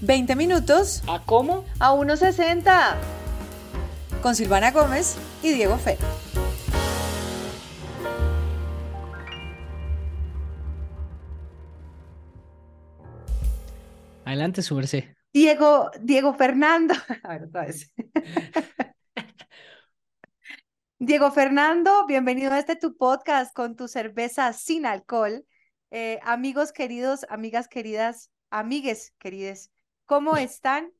20 minutos ¿A cómo? a 1.60 con Silvana Gómez y Diego Fe. Adelante, su merced. Diego, Diego Fernando. A ver, otra vez. Diego Fernando, bienvenido a este tu podcast con tu cerveza sin alcohol. Eh, amigos queridos, amigas queridas, amigues querides, ¿cómo están?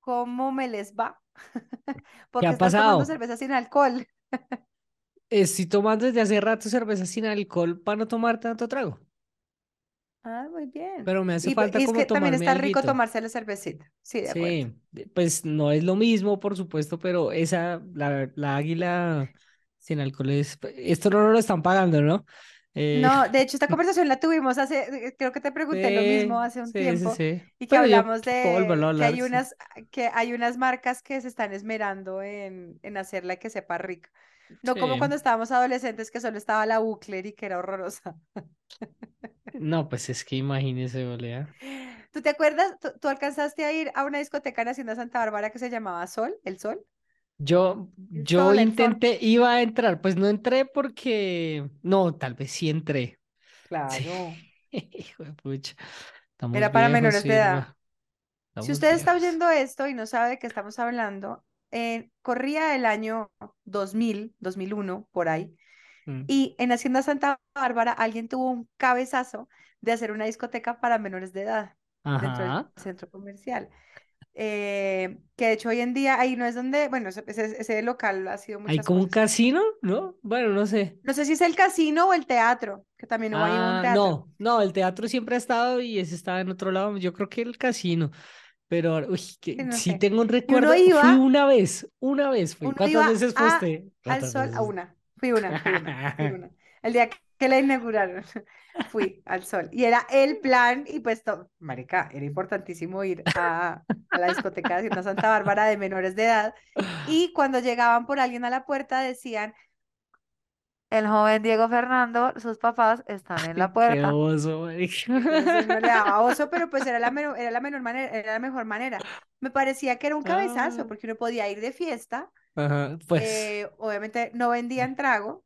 ¿Cómo me les va? Porque ha estás tomando pasado? cerveza sin alcohol. Estoy tomando desde hace rato cerveza sin alcohol para no tomar tanto trago. Ah, muy bien. Pero me hace Y, falta y es como que también está rico alguito. tomarse la cervecita. Sí, de acuerdo. Sí, pues no es lo mismo, por supuesto, pero esa, la, la águila sin alcohol es... Esto no lo están pagando, ¿no? Eh, No, de hecho, esta conversación la tuvimos hace, creo que te pregunté lo mismo hace un sí, sí, tiempo. sí. Y que Pero hablamos de que hay unas, que hay unas marcas que se están esmerando en, en hacerla que sepa rica. No como cuando estábamos adolescentes que solo estaba la Bucler y que era horrorosa. No, pues es que imagínese, Olea. ¿Tú te acuerdas? ¿Tú, tú alcanzaste a ir a una discoteca en Hacienda Santa Bárbara que se llamaba Sol, El Sol? Yo, yo intenté, iba a entrar, pues no entré porque, no, tal vez sí entré. Claro. Hijo de pucha, estamos Era para viejos, menores de edad. Si usted está oyendo esto y no sabe de qué estamos hablando, eh, corría el año 2000, 2001, por ahí, Mm. y en Hacienda Santa Bárbara alguien tuvo un cabezazo de hacer una discoteca para menores de edad dentro del centro comercial. Eh, que de hecho hoy en día ahí no es donde, bueno, ese, ese- local ha sido Hay como un casino, ¿no? Bueno, no sé. No sé si es el casino o el teatro, que también hubo ahí un Ah, teatro. no, no, el teatro siempre ha estado y ese estaba en otro lado. Yo creo que el casino. Pero, uy, que Sí, no sí sé. tengo un recuerdo. Fui iba, una vez, una vez fui. ¿Cuántas veces a, usted? al ¿Cuántas sol a una. Fui una, fui una, fui una. El día que la inauguraron, fui al sol. Y era el plan, y pues, marica, era importantísimo ir a, a la discoteca de Hacienda Santa Bárbara de menores de edad. Y cuando llegaban por alguien a la puerta, decían, el joven Diego Fernando, sus papás están en la Qué puerta. oso, marica. Entonces uno le daba oso, pero pues era la era la menor manera, era la mejor manera. Me parecía que era un cabezazo, Ah, porque uno podía ir de fiesta, Ajá, pues. eh, obviamente no vendían trago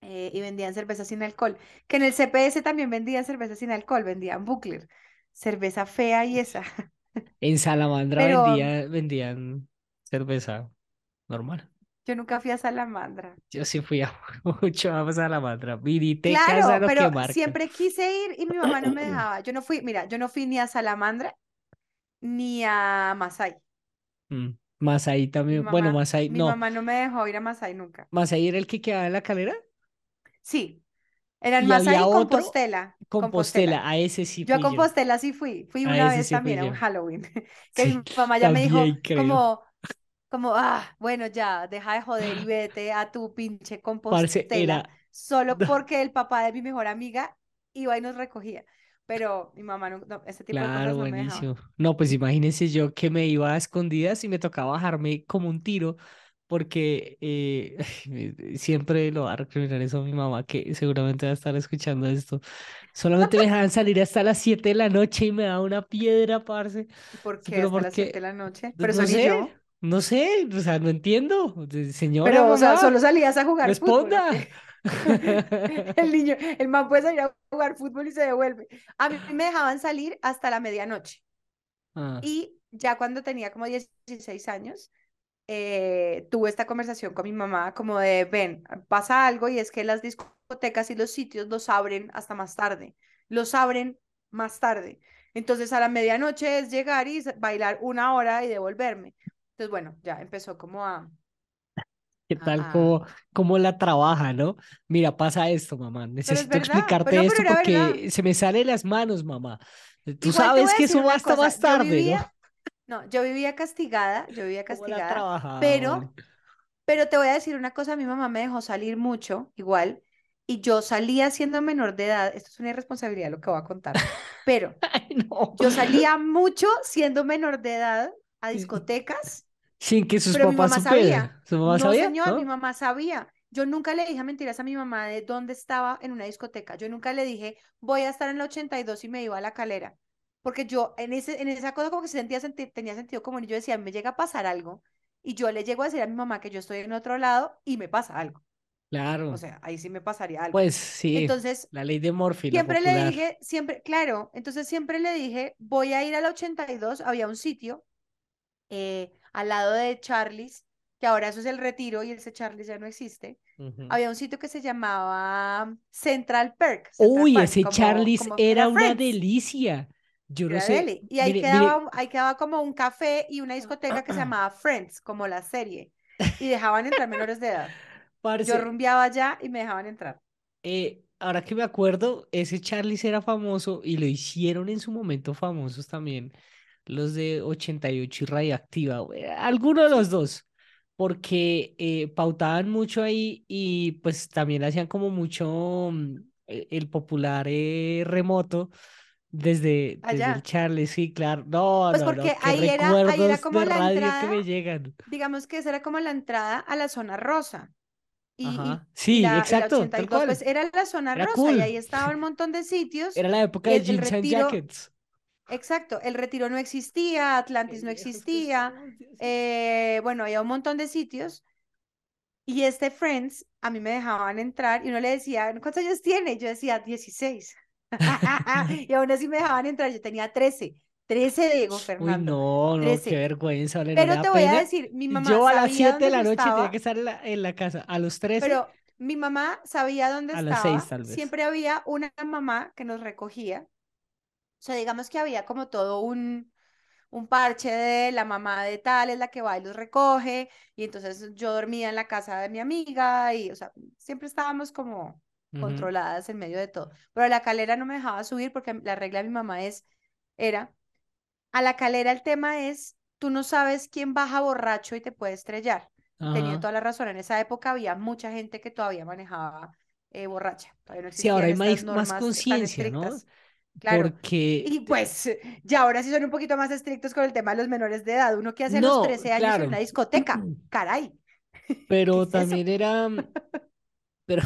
eh, y vendían cerveza sin alcohol, que en el CPS también vendían cerveza sin alcohol, vendían Buckler, cerveza fea y esa. En Salamandra Pero vendía, vendían cerveza normal. yo nunca fui a Salamandra. Yo sí fui a mucho a Salamandra. Claro, que pero siempre quise ir y mi mamá no me dejaba. Yo no fui, mira, yo no fui ni a Salamandra ni a Masai. Mm, Mi también, bueno, más ahí, mi no, mamá no me dejó ir a Masai nunca. más ahí era el que quedaba en la calera. Sí, eran Y Masai había y otro, Compostela. Compostela, a ese sí Yo a fui yo. Compostela sí fui, fui A una vez sí también a un yo. Halloween, que mi Sí, mamá ya me dijo creo. como, como, ah, bueno, ya, deja de joder y vete a tu pinche Parce, Compostela, era. solo porque el papá de mi mejor amiga iba y nos recogía. Pero mi mamá no, no, ese tipo de Claro, cosas no me dejaba. buenísimo. No, pues imagínense yo que me iba a escondidas y me tocaba bajarme como un tiro, porque eh, siempre lo va a recriminar eso a mi mamá, que seguramente va a estar escuchando esto. Solamente me dejaban salir hasta las 7 de la noche y me daba una piedra, parce. ¿Y por qué pero hasta las 7 de porque, la noche? no Pero no sé, yo. no sé, o sea, no entiendo. Señora, Pero, o sea, solo mamá, salías a jugar fútbol, ¿o responda. qué? El niño, el man puede salir a jugar fútbol y se devuelve. A mí me dejaban salir hasta la medianoche. Ah, Y ya cuando tenía como 16 años, eh, tuve esta conversación con mi mamá como de, ven, pasa algo y es que las discotecas y los sitios los abren hasta más tarde. Los abren más tarde. Entonces a la medianoche es llegar y bailar una hora y devolverme. Entonces, bueno, ya empezó como a... ¿Qué tal a- como, como la trabaja, no? Mira, pasa esto, mamá. Necesito explicarte no, esto verdad. porque se me sale de las manos, mamá. Tú Igual sabes que eso va hasta más tarde, ¿no? No, yo vivía castigada, yo vivía ¿Cómo la castigada, pero, pero te voy a decir una cosa, mi mamá me dejó salir mucho, igual, y yo salía siendo menor de edad, esto es una irresponsabilidad lo que voy a contar, pero Ay, no. yo salía mucho siendo menor de edad a discotecas, Sin que sus pero mi papás mamá supieran. sabía. ¿Su mamá No, sabía? señor, mi mamá sabía. Yo nunca le dije mentiras a mi mamá de dónde estaba en una discoteca. Yo nunca le dije, voy a estar en la 82 y dos y me iba a la calera. Porque yo en, ese, en esa cosa como que se sentía, tenía sentido como yo decía, me llega a pasar algo y yo le llego a decir a mi mamá que yo estoy en otro lado y me pasa algo. Claro. O sea, ahí sí me pasaría algo. Pues sí. Entonces, la ley de Morphy. Siempre le dije, siempre, claro, entonces siempre le dije, voy a ir al 82, había un sitio eh, al lado de Charlie's, que ahora eso es el retiro y ese Charlie's ya no existe. Había un sitio que se llamaba Central Perk. Uy, ese Charlie's era, una delicia. Yo no sé. Y ahí, quedaba, ahí quedaba como un café y una discoteca que se llamaba Friends, como la serie. Y dejaban entrar menores de edad. Yo rumbeaba allá y me dejaban entrar. Eh, ahora que me acuerdo, ese Charlie era famoso y lo hicieron en su momento famosos también los de 88 y Radioactiva, alguno de los dos, porque eh, pautaban mucho ahí y pues también hacían como mucho mm, e, el popular eh, remoto desde, desde el Charlie, sí, claro. No, pues no, porque no, ahí, era, ahí era como la radio entrada, que me llegan. Digamos que esa era como la entrada a la zona rosa. Y, sí, exacto. pues era la zona rosa y ahí estaba un montón de sitios. Era la época de jeans and jackets. Exacto, el retiro no existía, Atlantis no existía, eh, bueno, había un montón de sitios. Y este Friends, a mí me dejaban entrar y uno le decía, ¿cuántos años tiene? Yo decía, 16. y aún así me dejaban entrar, yo tenía 13. 13 Diego Fernando. Uy, no, no, qué vergüenza. Pero te voy a decir, mi mamá. Yo a las 7 de la noche tenía que estar en la, casa. A los 13. Pero mi mamá sabía dónde a estaba. Las 6, tal vez. Siempre había una mamá que nos recogía. O sea, digamos que había como todo un, un parche de la mamá de tal es la que va y los recoge. Y entonces yo dormía en la casa de mi amiga y, o sea, siempre estábamos como controladas en medio de todo. Pero la calera no me dejaba subir porque la regla de mi mamá es, era a la calera el tema es, tú no sabes quién baja borracho y te puede estrellar. Tenía toda la razón. En esa época había mucha gente que todavía manejaba eh, borracha. sí, ahora hay más, más conciencia, ¿no? Claro. Porque... Y pues ya ahora sí son un poquito más estrictos con el tema de los menores de edad. Uno que hace a los 13 años en una discoteca. Caray. Pero también era... Pero...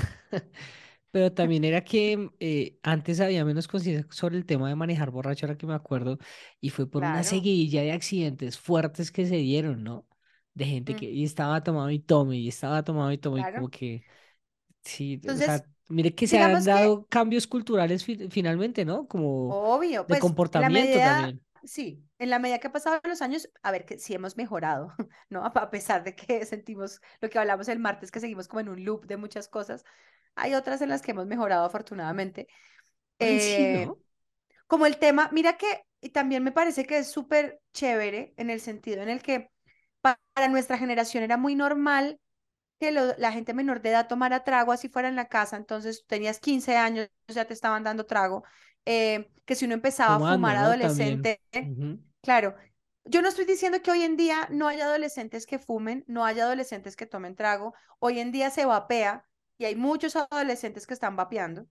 Pero también era que eh, antes había menos conciencia sobre el tema de manejar borracho, ahora que me acuerdo, y fue por una seguidilla de accidentes fuertes que se dieron, ¿no? De gente que y estaba tomado y tome, y estaba tomado y tome, y como que, sí, o sea, mire que se han dado cambios culturales finalmente, ¿no? Como obvio, de pues, comportamiento también. Sí, en la medida que ha pasado los años, a ver que sí hemos mejorado, ¿no? A pesar de que sentimos lo que hablamos el martes, que seguimos como en un loop de muchas cosas, hay otras en las que hemos mejorado afortunadamente. Eh, como el tema, mira que y también me parece que es súper chévere en el sentido en el que para nuestra generación era muy normal que la gente menor de edad tomara trago así fuera en la casa, entonces tenías 15 años, ya te estaban dando trago, eh, que si uno empezaba a fumar adolescente, claro, yo no estoy diciendo que hoy en día no haya adolescentes que fumen, no haya adolescentes que tomen trago, hoy en día se vapea, y hay muchos adolescentes que están vapeando.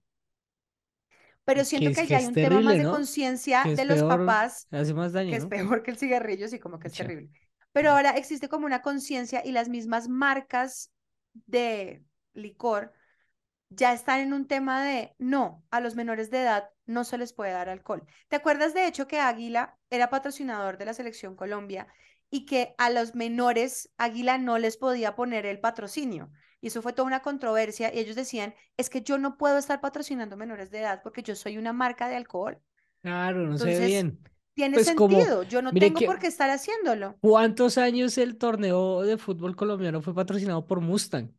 Pero siento que, ya hay un tema más de conciencia de los papás, hace más daño, que es peor que el cigarrillo, sí, como que es terrible. Pero ahora existe como una conciencia y las mismas marcas de licor ya están en un tema de no, a los menores de edad no se les puede dar alcohol. ¿Te acuerdas de hecho que Águila era patrocinador de la selección Colombia y que a los menores Águila no les podía poner el patrocinio? Y eso fue toda una controversia y ellos decían, es que yo no puedo estar patrocinando menores de edad porque yo soy una marca de alcohol. Claro, no sé bien. Tiene pues sentido, yo no tengo por qué estar haciéndolo. ¿Cuántos años el torneo de fútbol colombiano fue patrocinado por Mustang?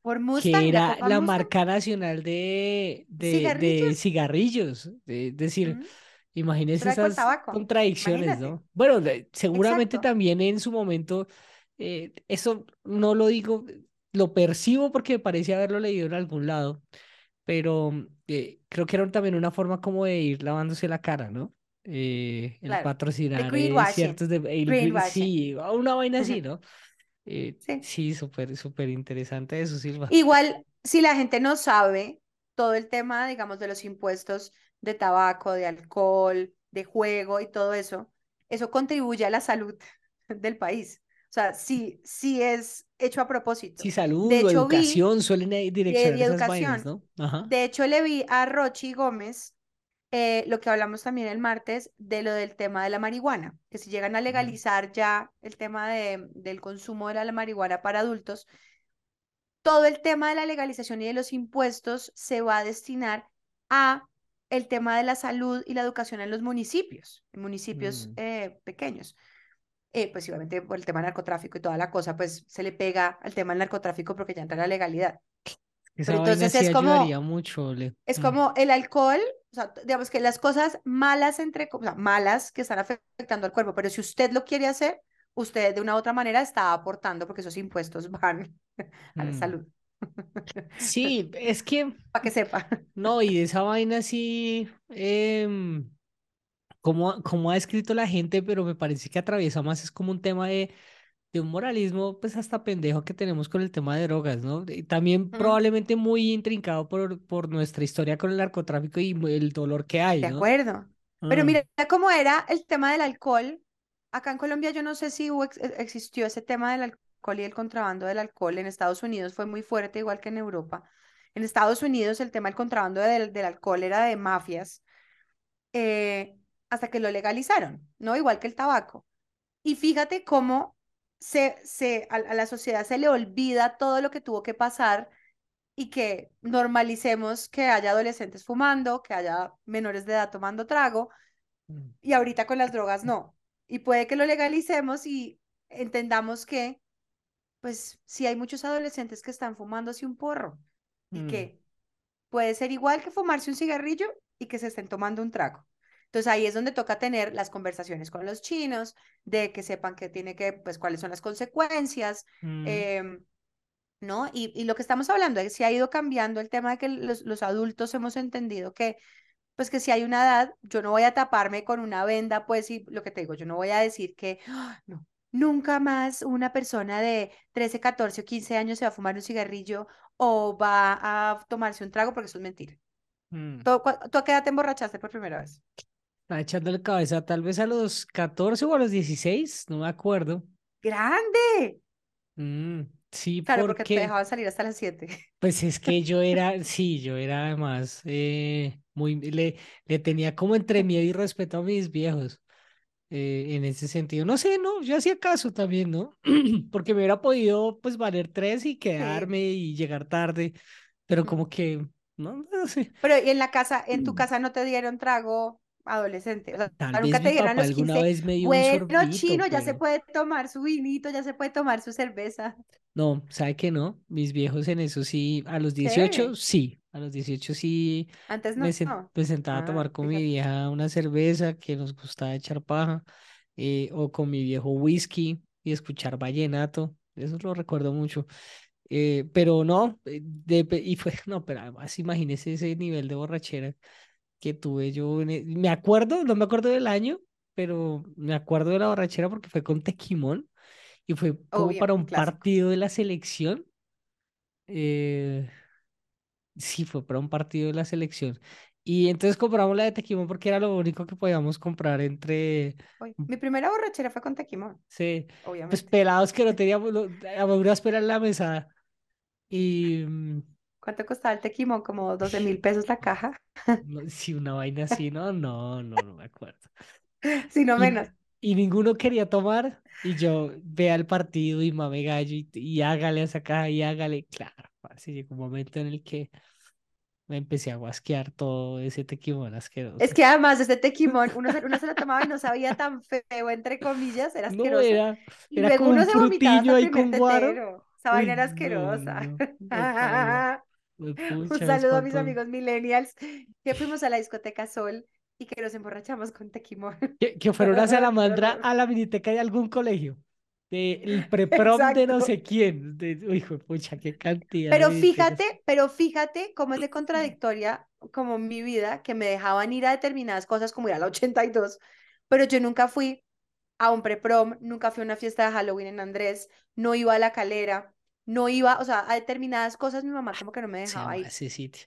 Por Mustang. Que era la, marca nacional de, de cigarrillos. De, decir, imagínense esas contradicciones, ¿no? Bueno, seguramente también en su momento, eh, eso no lo digo, lo percibo porque me parece haberlo leído en algún lado, pero eh, creo que era también una forma como de ir lavándose la cara, ¿no? Eh, el patrocinar eh, ciertos de sí, una vaina así, ¿no? sí, súper, súper interesante eso, Silva. Igual, si la gente no sabe todo el tema, digamos, de los impuestos de tabaco, de alcohol, de juego y todo eso, eso contribuye a la salud del país. O sea, sí, sí es hecho a propósito. Sí, salud de educación suelen direccionar esas vainas, ¿no? De hecho, le vi a Rochi Gómez eh, lo que hablamos también el martes de lo del tema de la marihuana, que si llegan a legalizar ya el tema de, del consumo de la marihuana para adultos, todo el tema de la legalización y de los impuestos se va a destinar a el tema de la salud y la educación en los municipios, en municipios Mm. eh, pequeños. Eh, pues obviamente por el tema del narcotráfico y toda la cosa, pues se le pega al tema del narcotráfico porque ya entra la legalidad. Esa Pero entonces sí es como- mucho, Le. Es Mm. como el alcohol, o sea, digamos que las cosas malas, entre, o sea, malas que están afectando al cuerpo, pero si usted lo quiere hacer, usted de una u otra manera está aportando porque esos impuestos van a la Mm. salud, Sí, es que para que sepa. no, y de esa vaina sí, em, como, como ha escrito la gente, pero me parece que atraviesa más, es como un tema de, de un moralismo, pues hasta pendejo que tenemos con el tema de drogas, ¿no? Y también probablemente muy intrincado por, por nuestra historia con el narcotráfico y el dolor que hay, De ¿no? acuerdo. Pero Ah, mira cómo era el tema del alcohol. Acá en Colombia yo no sé si hubo e- existió ese tema del alcohol y el contrabando del alcohol. En Estados Unidos fue muy fuerte, igual que en Europa. En Estados Unidos el tema del contrabando del, del alcohol era de mafias eh, hasta que lo legalizaron, ¿no? Igual que el tabaco. Y fíjate cómo se, se, a, a la sociedad se le olvida todo lo que tuvo que pasar y que normalicemos que haya adolescentes fumando, que haya menores de edad tomando trago, mm, y ahorita con las drogas no. Y puede que lo legalicemos y entendamos que, pues, sí hay muchos adolescentes que están fumándose un porro y mm, que puede ser igual que fumarse un cigarrillo y que se estén tomando un trago. Entonces ahí es donde toca tener las conversaciones con los chinos, de que sepan que tiene que, pues, cuáles son las consecuencias, mm, em, ¿no? Y, y lo que estamos hablando es si ha ido cambiando el tema de que los, los adultos hemos entendido que, pues que si hay una edad, yo no voy a taparme con una venda, pues, y lo que te digo, yo no voy a decir que, "Ah, no, nunca más una persona de 13, 14 o 15 años se va a fumar un cigarrillo o va a tomarse un trago porque eso es mentira. mm. ¿Tú, tú a qué edad te emborrachaste por primera vez? Estaba echándole cabeza tal vez a los 14 o a los 16, no me acuerdo. ¡Grande! Mm, sí, Claro, porque te dejaban salir hasta las 7. pues es que yo era, sí, yo era además eh, muy, le, le tenía como entre miedo y respeto a mis viejos eh, en ese sentido. No sé, no, yo hacía caso también, ¿no? Porque me hubiera podido pues valer tres y quedarme y llegar tarde, pero Mm. como que, no, no sé. Pero ¿y en la casa, en tu Mm. casa no te dieron trago adolescente? O sea, Tal nunca vez te mi a los alguna 15. vez me dio un Bueno, sorbito, chino, ya se pero... puede tomar su vinito, ya se puede tomar su cerveza. No, ¿sabe qué no? Mis viejos en eso sí, a los 18 ¿Qué? sí, a los 18 sí Antes me, no. sen- me sentaba a Ah, tomar con mi fíjate. vieja una cerveza que nos gustaba echar paja, eh, o con mi viejo whisky y escuchar vallenato, eso lo recuerdo mucho. Eh, pero no, eh, de y fue, no, pero además imagínese ese nivel de borrachera que tuve yo, en e- me acuerdo, no me acuerdo del año, pero me acuerdo de la borrachera porque fue con Tequimón y fue como Obvio, para un clásico. partido de la selección. eh, sí, fue para un partido de la selección. Y entonces compramos la de Tequimón porque era lo único que podíamos comprar entre, Mi primera borrachera fue con Tequimón, sí, pues obviamente. pelados que no teníamos, lo- a penas en la mesa. Y mm, ¿Cuánto costaba el Tequimón? Como 12 mil pesos la caja. no, sí, una vaina así, no, no, no, no me acuerdo. Si no menos. y ninguno quería tomar. Y yo vea el partido y mame gallo y, y hágale a esa caja y hágale. Claro, parce, llegó un momento en el que me empecé a guasquear todo ese tequimón asqueroso. Es que además este Tequimón, uno se, uno se lo tomaba y no sabía tan feo, entre comillas, era No, asqueroso. era, Y era luego como uno un se vomitaba ahí con guaro. tetero. Esa vaina era asquerosa. no, no Un saludo a mis amigos millennials que fuimos a la discoteca Sol y que nos emborrachamos con Tequimón. Que, que fueron a Salamandra a la miniteca de algún colegio. Del preprom de no sé quién. De, hijo pucha, qué cantidad Pero de fíjate, pero fíjate cómo es de contradictoria como mi vida, que me dejaban ir a determinadas cosas como ir a la 82, pero yo nunca fui a un preprom, nunca fui a una fiesta de Halloween en Andrés, no iba a la calera, no iba, o sea, a determinadas cosas mi mamá como que no me dejaba ir. ese sitio.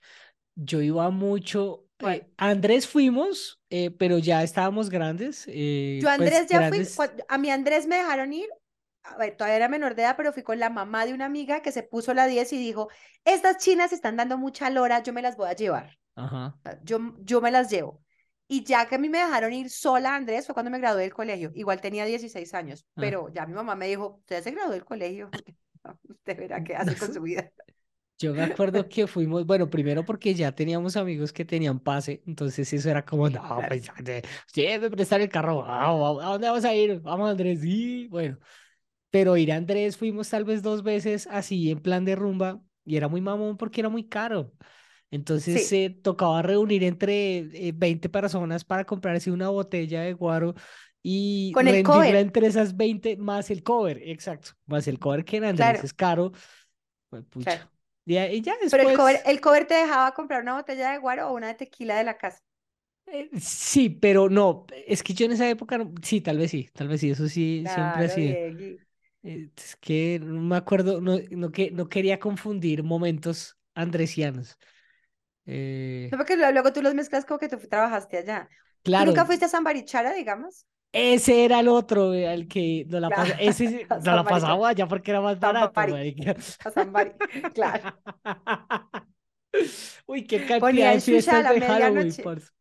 Yo iba mucho. Eh, Andrés fuimos, eh, pero ya estábamos grandes. eh, Yo pues Andrés ya fui, grandes. cuan- a mi Andrés me dejaron ir, a ver, todavía era menor de edad, pero fui con la mamá de una amiga que se puso la 10 y dijo, estas chinas están dando mucha lora, yo me las voy a llevar, Ajá. sea, yo, yo me las llevo. Y ya que a mí me dejaron ir sola, Andrés, fue cuando me gradué del colegio. Igual tenía 16 años, Ah. pero ya mi mamá me dijo, usted ya se graduó del colegio, usted verá qué hace con su vida. Yo me acuerdo que fuimos, bueno, primero porque ya teníamos amigos que tenían pase, entonces eso era como, no, pues, de- sí, me prestar el carro, ah, ¿a dónde vamos a ir? Vamos, Andrés, sí, bueno. Pero ir a Andrés fuimos tal vez dos veces así en plan de rumba y era muy mamón porque era muy caro. Entonces Sí, se tocaba reunir entre eh, 20 personas para comprarse una botella de guaro y con el rendirla cover, entre esas 20 más el cover, exacto, más el cover que en Andrés claro, es caro, pues pucha. claro. Y a- y ya Pero el cover, después, el cover te dejaba comprar una botella de guaro o una de tequila de la casa. eh, sí, pero no, es que yo en esa época, no- sí, tal vez sí, tal vez sí, eso sí, siempre Claro. Diegui. Eh, Es que no me acuerdo, no, no, que, no quería confundir momentos andresianos. Eh, No, porque luego, tú los mezclas como que tú trabajaste allá. ¿Tú claro, nunca fuiste a San Barichara, digamos? Ese era el otro, eh, al que nos la Claro, ese sí, a nos San la pasaba allá porque era más San barato, a San claro. Uy, qué cantidad de a fiestas la de Halloween, parce.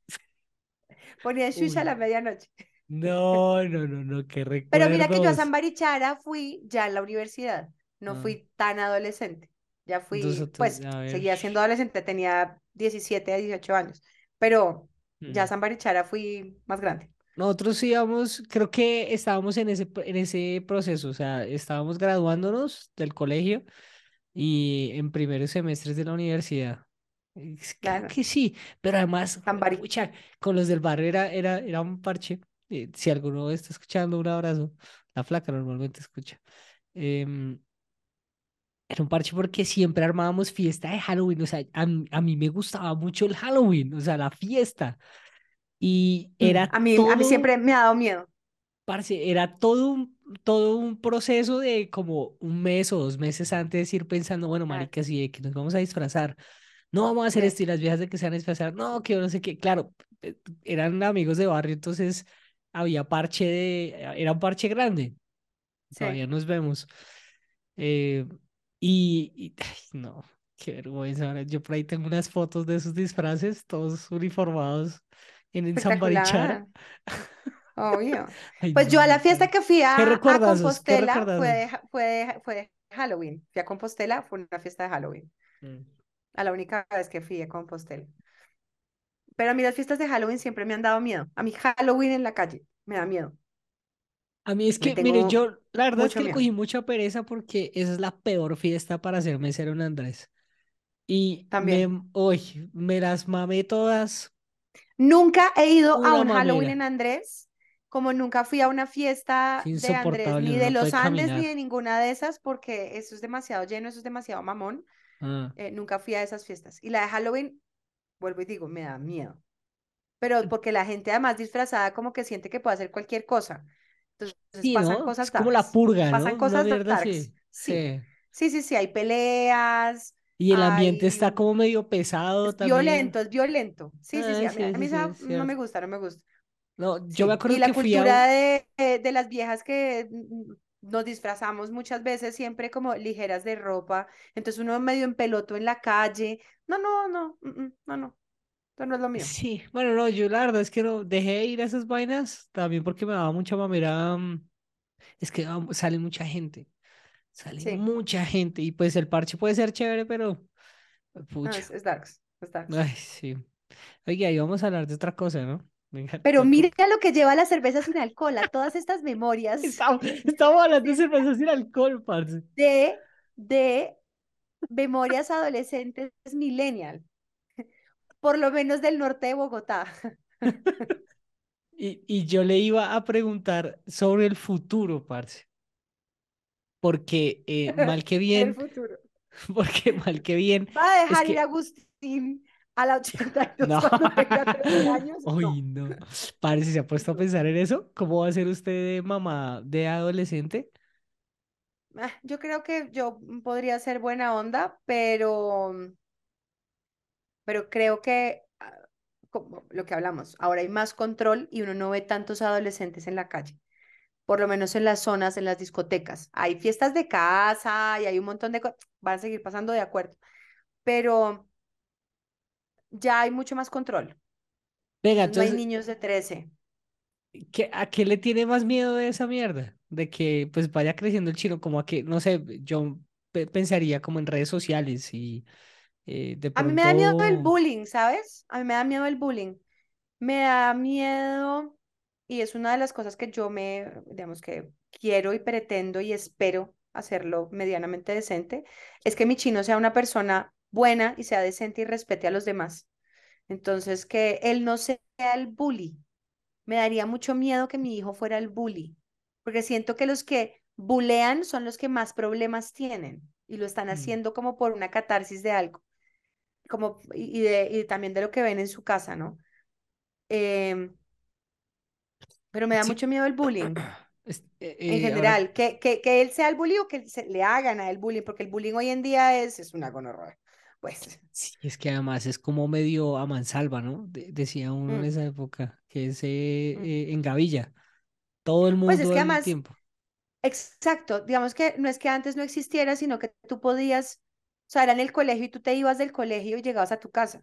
Ponían Shusha a la medianoche. no, no, no, no, qué Pero mira que yo a San. Barichara fui ya en la universidad. No Ah, fui tan adolescente. Ya fui, pues, a seguía siendo adolescente, tenía 17 a 18 años. Pero ya a mm. San Barichara fui más grande. Nosotros íbamos, creo que estábamos en ese, en ese proceso, o sea, estábamos graduándonos del colegio y en primeros semestres de la universidad. Creo Claro, que sí, pero además, con los del barrio era, era, era un parche. eh, si alguno está escuchando, un abrazo. La flaca normalmente escucha. Em, era un parche porque siempre armábamos fiesta de Halloween, o sea, a, a mí me gustaba mucho el Halloween, o sea, la fiesta. Y Mm, era A mí, a mí todo siempre me ha dado miedo. Parce, era todo un, todo un proceso de como un mes o dos meses antes de ir pensando, bueno, marica, sí, de que nos vamos a disfrazar. No vamos a hacer esto sí, y las viejas de que se van a disfrazar. No, que no sé qué. Claro, eh, eran amigos de barrio, entonces había parche de, era un parche grande. Todavía sí. nos vemos. Eh, y, y- ay, no, qué vergüenza. Yo por ahí tengo unas fotos de esos disfraces, todos uniformados en el. Espectacular, obvio. Ay, Pues yo a la no, fiesta que fui a, a Compostela fue de, fue, de, fue de Halloween. Fui a Compostela, fue una fiesta de Halloween. Mm. A la única vez que fui a Compostela. Pero a mí las fiestas de Halloween siempre me han dado miedo. A mí Halloween en la calle me da miedo. A mí es que, mire, yo la verdad es que le cogí mucha pereza porque esa es la peor fiesta para hacer mesero en Andrés. Y me, También. uy, me las mamé todas, Nunca he ido a un Halloween en. Andrés, como nunca fui a una Es fiesta de Andrés, ni de no los Andes, ni de ninguna de esas, porque eso es demasiado lleno, eso es demasiado mamón. Ah, Eh, nunca fui a esas fiestas. Y la de Halloween, vuelvo y digo, me da miedo. Pero porque la gente además disfrazada como que siente que puede hacer cualquier cosa. Entonces Sí, pasan ¿no? Es cosas como la purga, Pasan ¿no? Cosas. Sí, Sí. sí, sí, sí. Hay peleas, Y el ambiente hay... está como medio pesado Es también. violento, es violento. Sí, sí, sí. Ah, A mí, sí, a sí, mí sí, esa es no me gusta, no me gusta. No, yo me Sí. acuerdo Y la que fui a cultura de, de, las viejas que nos disfrazamos muchas veces siempre como ligeras de ropa. Entonces uno medio en peloto en la calle. No, no, no, mm, mm, no, no. Esto no es lo mío. Sí, bueno, no, yo la verdad es que no, dejé de ir a esas vainas también porque me daba mucha mamera. mm, Es que ah, sale mucha gente, sale Sí. mucha gente y pues el parche puede ser chévere, pero No, es, pucha, es darks, es darks. ay, sí. Oiga, y vamos a hablar de otra cosa, ¿no? Venga, Pero mira lo que lleva la cerveza sin alcohol, a todas estas memorias Estamos, estamos hablando de cerveza sin alcohol, parce. de, de memorias adolescentes millennial, por lo menos del norte de Bogotá. Y, y yo le iba a preguntar sobre el futuro, parce. Porque eh, mal que El bien, futuro. porque mal que bien, ¿Va a es dejar ir a que Agustín a la 82 No, cuando tenga 13 años? No. uy, no. Parece, ¿se ha puesto a pensar en eso? ¿Cómo va a ser usted de mamá de adolescente? Ah, Yo creo que yo podría ser buena onda, pero, pero creo que, ah, como lo que hablamos, ahora hay más control y uno no ve tantos adolescentes en la calle, por lo menos en las zonas, en las discotecas. Hay fiestas de casa y hay un montón de cosas, van a seguir pasando de acuerdo, pero ya hay mucho más control. Venga, Entonces no hay niños de 13. ¿qué, a qué le tiene más miedo de esa mierda? De que pues vaya creciendo el chino, como a que, no sé, yo pe- pensaría como en redes sociales y eh, de A mí me da miedo el pronto, bullying, ¿sabes? A mí me da miedo el bullying. Me da miedo, y es una de las cosas que yo me, digamos que quiero y pretendo y espero hacerlo medianamente decente, es que mi chino sea una persona buena y sea decente y respete a los demás. Entonces, que él no sea el bully. Me daría mucho miedo que mi hijo fuera el bully, porque siento que los que bulean son los que más problemas tienen y lo están mm, haciendo como por una catarsis de algo, como y, de, y también de lo que ven en su casa, ¿no? Em, pero me da sí, mucho miedo el bullying es- eh, en eh, ahora general, que, que, que él sea el bully o que se, le hagan a él bullying, porque el bullying hoy en día es, es una gonorrea. Pues, Sí, es que además es como medio a mansalva, ¿no? De- decía uno en mm, esa época, que es eh, mm. eh, en gavilla, todo el pues es mundo que el además, tiempo. exacto, digamos que no es que antes no existiera, sino que tú podías, o sea, era en el colegio y tú te ibas del colegio y llegabas a tu casa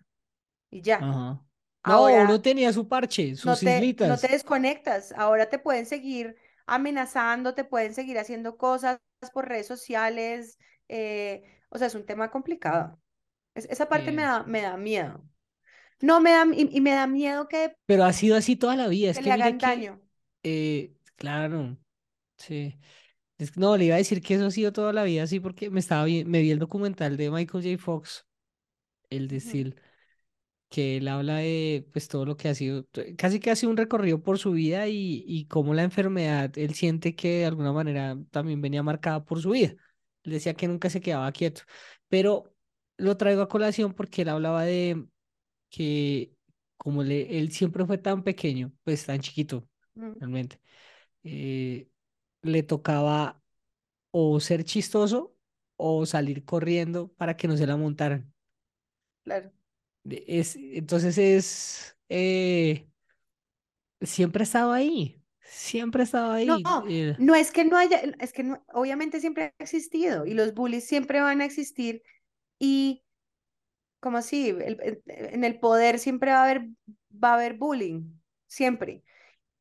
y ya. Ajá. No, uno Ahora tenía su parche, sus no te, no te islitas. desconectas, ahora te pueden seguir amenazando, te pueden seguir haciendo cosas por redes sociales, eh, o sea, es un tema complicado. Es- esa parte me da, me da miedo. No me da, y, y me da miedo que, pero ha sido así toda la vida. Es que que le mire hagan que, daño. eh, claro, sí. Es no, le iba a decir que eso ha sido toda la vida así porque me estaba me vi el documental de Michael J. Fox, el de. Que él habla de pues todo lo que ha sido, casi que hace un recorrido por su vida y, y cómo la enfermedad, él siente que de alguna manera también venía marcada por su vida. Él decía que nunca se quedaba quieto, pero lo traigo a colación porque él hablaba de que como le, él siempre fue tan pequeño, pues tan chiquito, ujú, realmente, eh, le tocaba o ser chistoso o salir corriendo para que no se la montaran. claro. Es, entonces es, eh, siempre ha estado ahí, siempre ha estado No, ahí. eh, no es que no haya, es que no- obviamente siempre ha existido y los bullies siempre van a existir y como así, el- en el poder siempre va a haber, va a haber bullying, siempre.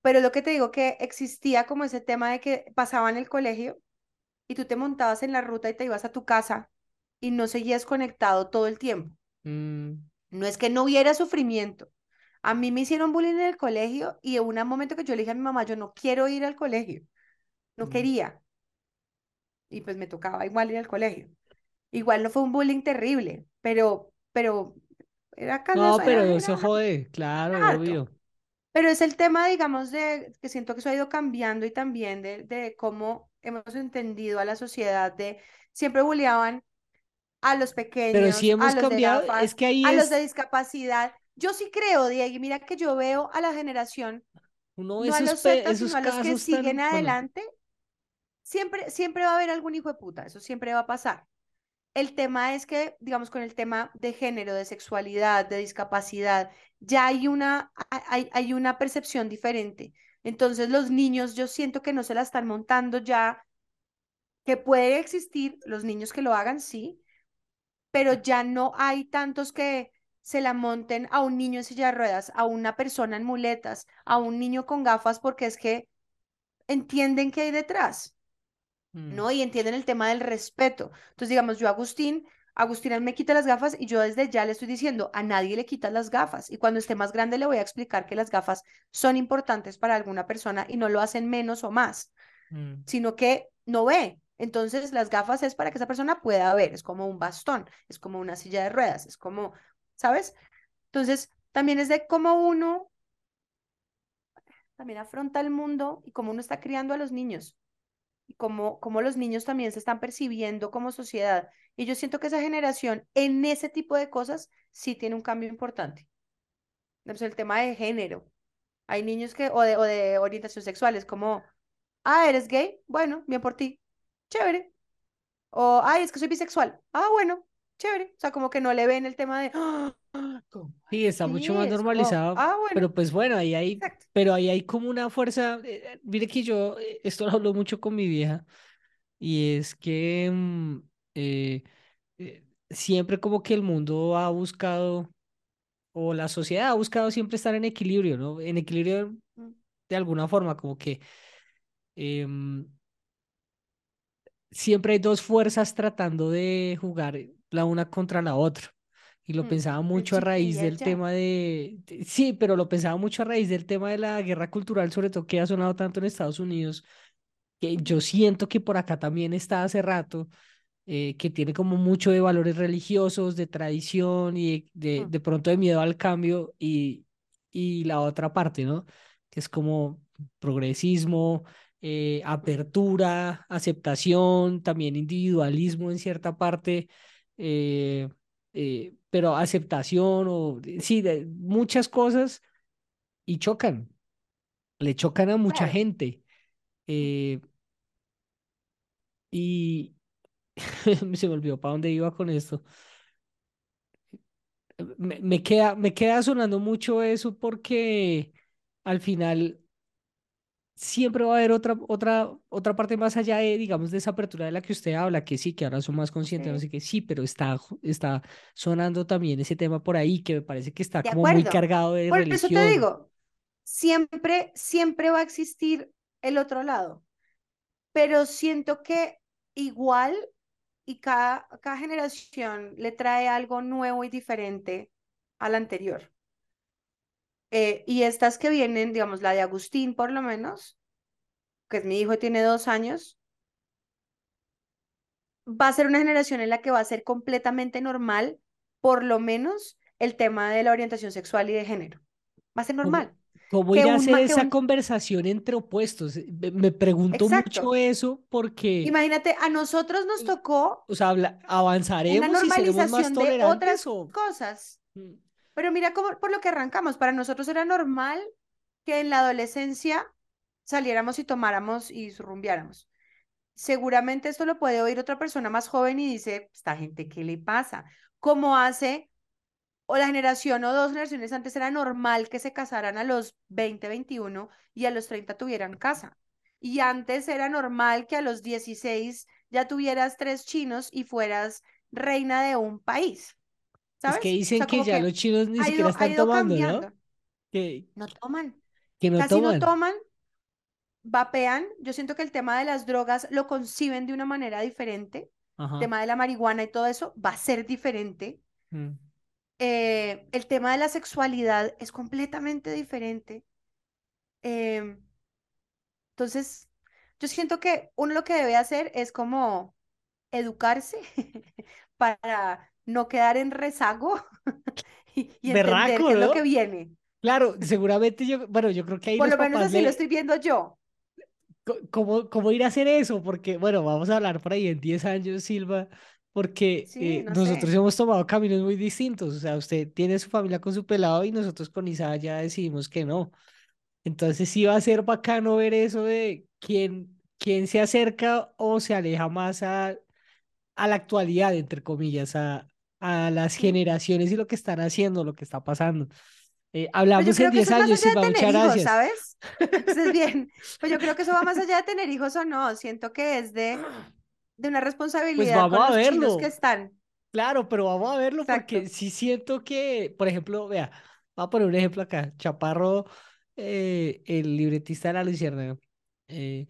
Pero lo que te digo que existía como ese tema de que pasaba en el colegio y tú te montabas en la ruta y te ibas a tu casa y no seguías conectado todo el tiempo. mm, No es que no hubiera sufrimiento. A mí me hicieron bullying en el colegio y en un momento que yo le dije a mi mamá, yo no quiero ir al colegio, no mm. quería. Y pues me tocaba igual ir al colegio. Igual no fue un bullying terrible, pero, pero era No, pero era, se era jode, claro, harto. obvio. Pero es el tema, digamos, de que siento que eso ha ido cambiando y también de, de cómo hemos entendido a la sociedad de siempre bulleaban a los Pero si pequeños, a hemos los de cambiado, es gafas, que ahí a los de discapacidad. Yo sí creo, Diego, y mira que yo veo a la generación, uno no a los Z, sino a los que siguen tan, bueno, adelante, siempre, siempre va a haber algún hijo de puta, eso siempre va a pasar. El tema es que, digamos, con el tema de género, de sexualidad, de discapacidad, ya hay una, hay, hay una percepción diferente. Entonces los niños, yo siento que no se la están montando ya, que puede existir los niños que lo hagan, sí, pero ya no hay tantos que se la monten a un niño en silla de ruedas, a una persona en muletas, a un niño con gafas, porque es que entienden qué hay detrás. mm, ¿no? Y entienden el tema del respeto. Entonces, digamos, yo, Agustín, Agustín él me quita las gafas y yo desde ya le estoy diciendo, a nadie le quitas las gafas. Y cuando esté más grande le voy a explicar que las gafas son importantes para alguna persona y no lo hacen menos o más, mm. sino que no ve. Entonces, las gafas es para que esa persona pueda ver, es como un bastón, es como una silla de ruedas, es como, ¿sabes? Entonces, también es de cómo uno también afronta el mundo y cómo uno está criando a los niños y cómo, cómo los niños también se están percibiendo como sociedad. Y yo siento que esa generación en ese tipo de cosas sí tiene un cambio importante. Entonces, el tema de género. Hay niños que, o de, o de orientación sexual, es como, ah, ¿eres gay? Bueno, bien por ti. Chévere. O, ay, es que soy bisexual. Ah, bueno, chévere. O sea, como que no le ven el tema de, "Ah, ¿cómo Sí, está mucho más normalizado, ah, bueno, pero pues bueno, ahí hay, exacto. pero ahí hay como una fuerza, eh, eh, mire que yo, eh, esto lo hablo mucho con mi vieja, y es que mm, eh, eh, siempre como que el mundo ha buscado o la sociedad ha buscado siempre estar en equilibrio, ¿no? En equilibrio Mm, de alguna forma, como que em, siempre hay dos fuerzas tratando de jugar la una contra la otra. Y lo mm, pensaba mucho a raíz el del tema de, de- sí, pero lo pensaba mucho a raíz del tema de la guerra cultural, sobre todo que ha sonado tanto en Estados Unidos, que yo siento que por acá también está hace rato eh, que tiene como mucho de valores religiosos, de tradición y de, de, mm, de pronto de miedo al cambio y, y la otra parte, ¿no? Que es como progresismo, eh, apertura, aceptación, también individualismo en cierta parte, eh, eh, pero aceptación o sí, de muchas cosas y chocan, le chocan a mucha Claro. gente. Y se me olvidó para dónde iba con esto. Me, me queda, me queda sonando mucho eso porque al final siempre va a haber otra, otra, otra parte más allá de, digamos, de esa apertura de la que usted habla, que sí, que ahora son más conscientes, no Sí, sé qué, sí, pero está, está sonando también ese tema por ahí que me parece que está de como muy acuerdo. cargado de Por eso te religión. digo, siempre, siempre va a existir el otro lado, pero siento que igual y cada, cada generación le trae algo nuevo y diferente a la anterior. Eh, y estas que vienen, digamos, la de Agustín por lo menos, que es mi hijo, tiene dos años, va a ser una generación en la que va a ser completamente normal, por lo menos, el tema de la orientación sexual y de género. Va a ser ¿Cómo, normal. cómo ir a hacer esa un, conversación entre opuestos? Eh, Me, me pregunto mucho eso porque, Imagínate, a nosotros nos tocó o sea, habla- ¿avanzaremos y seremos más de tolerantes otras o... cosas, Mm, pero mira cómo, por lo que arrancamos, para nosotros era normal que en la adolescencia saliéramos y tomáramos y rumbiáramos. Seguramente esto lo puede oír otra persona más joven y dice, esta gente, ¿qué le pasa? ¿Cómo hace? O la generación o dos generaciones antes era normal que se casaran a los 20, 21 y a los 30 tuvieran casa. Y antes era normal que a los 16 ya tuvieras tres chinos y fueras reina de un país, Es que dicen sea, que ya que los chinos ni siquiera ido, están tomando, ¿no? Que, No toman, que no casi no toman. vapean. Yo siento que el tema de las drogas lo conciben de una manera diferente. El tema de la marihuana y todo eso va a ser diferente. Mm. Eh, el tema de la sexualidad es completamente diferente. Eh, entonces, yo siento que uno lo que debe hacer es como educarse para no quedar en rezago y, y entender Berraco, es lo que viene. Claro, seguramente yo, bueno, yo creo que ahí Por los lo menos así lo estoy viendo yo. ¿cómo, cómo ir a hacer eso? Porque, bueno, vamos a hablar por ahí en 10 años, Silva, porque Sí, eh, no nosotros sé. hemos tomado caminos muy distintos. O sea, usted tiene su familia con su pelado y nosotros con Isa ya decidimos que no. Entonces sí va a ser bacano ver eso de quién, quién se acerca o se aleja más a, a la actualidad, entre comillas, a, a las generaciones y lo que están haciendo, lo que está pasando. Eh, yo hablamos en creo que 10 eso es más años, de tener muchas gracias. ¿sabes? Eso es bien. Pues yo creo que eso va más allá de tener hijos o no. Siento que es de, de una Pues responsabilidad vamos con a los chinos que verlo. están. Claro, pero vamos a verlo porque Exacto. sí siento que, por ejemplo, vea, voy a poner un ejemplo acá. Chaparro, eh, el libretista de la Luciérnaga. eh,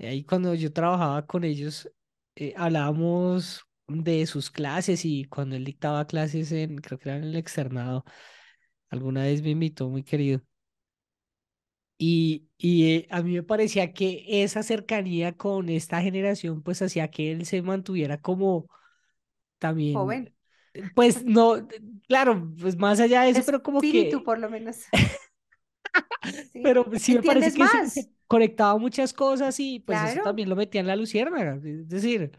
ahí cuando yo trabajaba con ellos, eh, hablábamos de sus clases y cuando él dictaba clases en, creo que era en el externado, alguna vez me invitó, muy querido. Y, y eh, a mí me parecía que esa cercanía con esta generación, pues hacía que él se mantuviera como también, Joven. eh, pues no, eh, claro, pues más allá de eso, pero como espíritu, que, por lo menos. pero Sí. me parece ¿Entiendes que se, conectaba muchas cosas y pues eso Claro. también lo metía en la luciérnaga, es decir,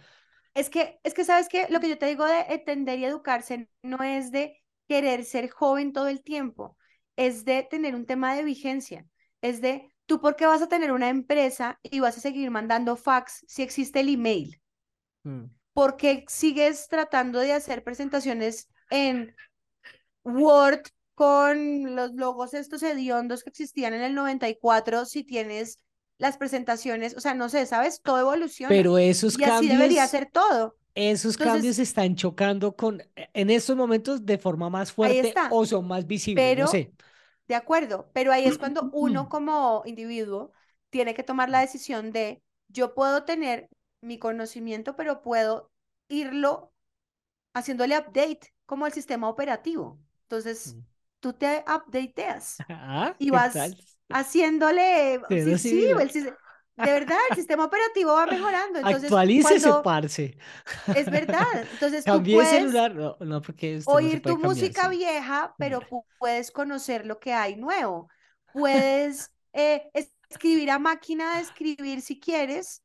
Es que, es que, ¿sabes qué? Lo que yo te digo de entender y educarse no es de querer ser joven todo el tiempo, es de tener un tema de vigencia, es de tú por qué vas a tener una empresa y vas a seguir mandando fax si existe el email, mm, ¿por qué sigues tratando de hacer presentaciones en Word con los logos estos hediondos que existían en el 94 si tienes las presentaciones? O sea, no sé, ¿sabes? Todo evoluciona pero esos y así debería cambios, ser todo. esos Entonces- cambios están chocando con, en estos momentos de forma más fuerte o son más visibles, no Pero- sé. De acuerdo, pero ahí es cuando uno como individuo tiene que tomar la decisión de, yo puedo tener mi conocimiento, pero puedo irlo haciéndole update como el sistema operativo. Entonces, Mm. tú te updateas Ah, y ¿qué vas? Haciéndole, Sí, sí, el de verdad, el sistema operativo va mejorando. Entonces, Actualícese, cuando, parce. es verdad, entonces tú Cambié puedes celular. No, no, porque no oír tu cambiar, música sí. vieja, pero pu- puedes conocer lo que hay nuevo. Puedes eh, es- escribir a máquina de escribir si quieres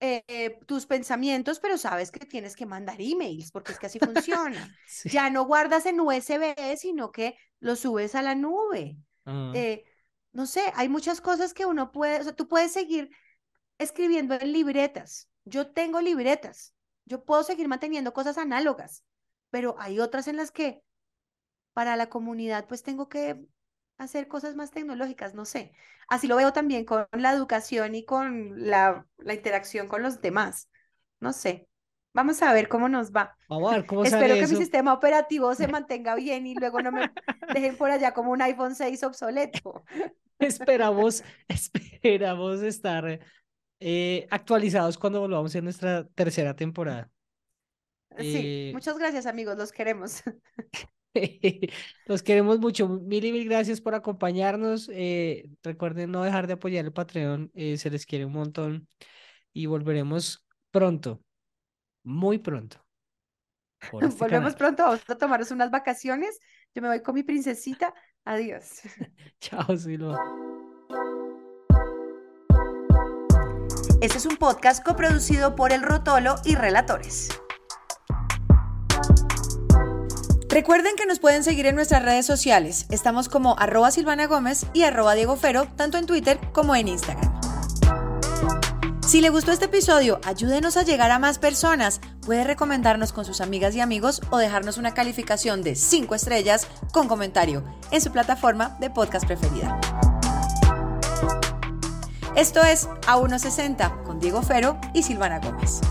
eh, eh, tus pensamientos, pero sabes que tienes que mandar emails, porque es que así funciona. Sí. Ya no guardas en USB, sino que lo subes a la nube. Ah, Eh, no sé, hay muchas cosas que uno puede, o sea, tú puedes seguir escribiendo en libretas. Yo tengo libretas. Yo puedo seguir manteniendo cosas análogas, pero hay otras en las que para la comunidad pues tengo que hacer cosas más tecnológicas, no sé. Así lo veo también con la educación y con la, la interacción con los demás. No sé. Vamos a ver cómo nos va. Vamos a ver cómo Espero sale que mi sistema operativo se mantenga bien y luego no me dejen por allá como un iPhone 6 obsoleto. Esperamos, esperamos estar eh, actualizados cuando volvamos en nuestra tercera temporada. Sí, Eh, muchas gracias amigos, los queremos. Los queremos mucho. Mil y mil gracias por acompañarnos. eh, recuerden no dejar de apoyar el Patreon. se les quiere un montón. Y volveremos pronto. Muy pronto. Este Volvemos canal. pronto, vamos a tomarnos unas vacaciones. Yo me voy con mi princesita. Adiós. Chao, Silva. Este es un podcast coproducido por El Rotolo y Relatores. Recuerden que nos pueden seguir en nuestras redes sociales. Estamos como arroba Silvana Gómez y arroba Diego Fero, tanto en Twitter como en Instagram. Si le gustó este episodio, ayúdenos a llegar a más personas. Puede recomendarnos con sus amigas y amigos o dejarnos una calificación de 5 estrellas con comentario en su plataforma de podcast preferida. Esto es A160 con Diego Fero y Silvana Gómez.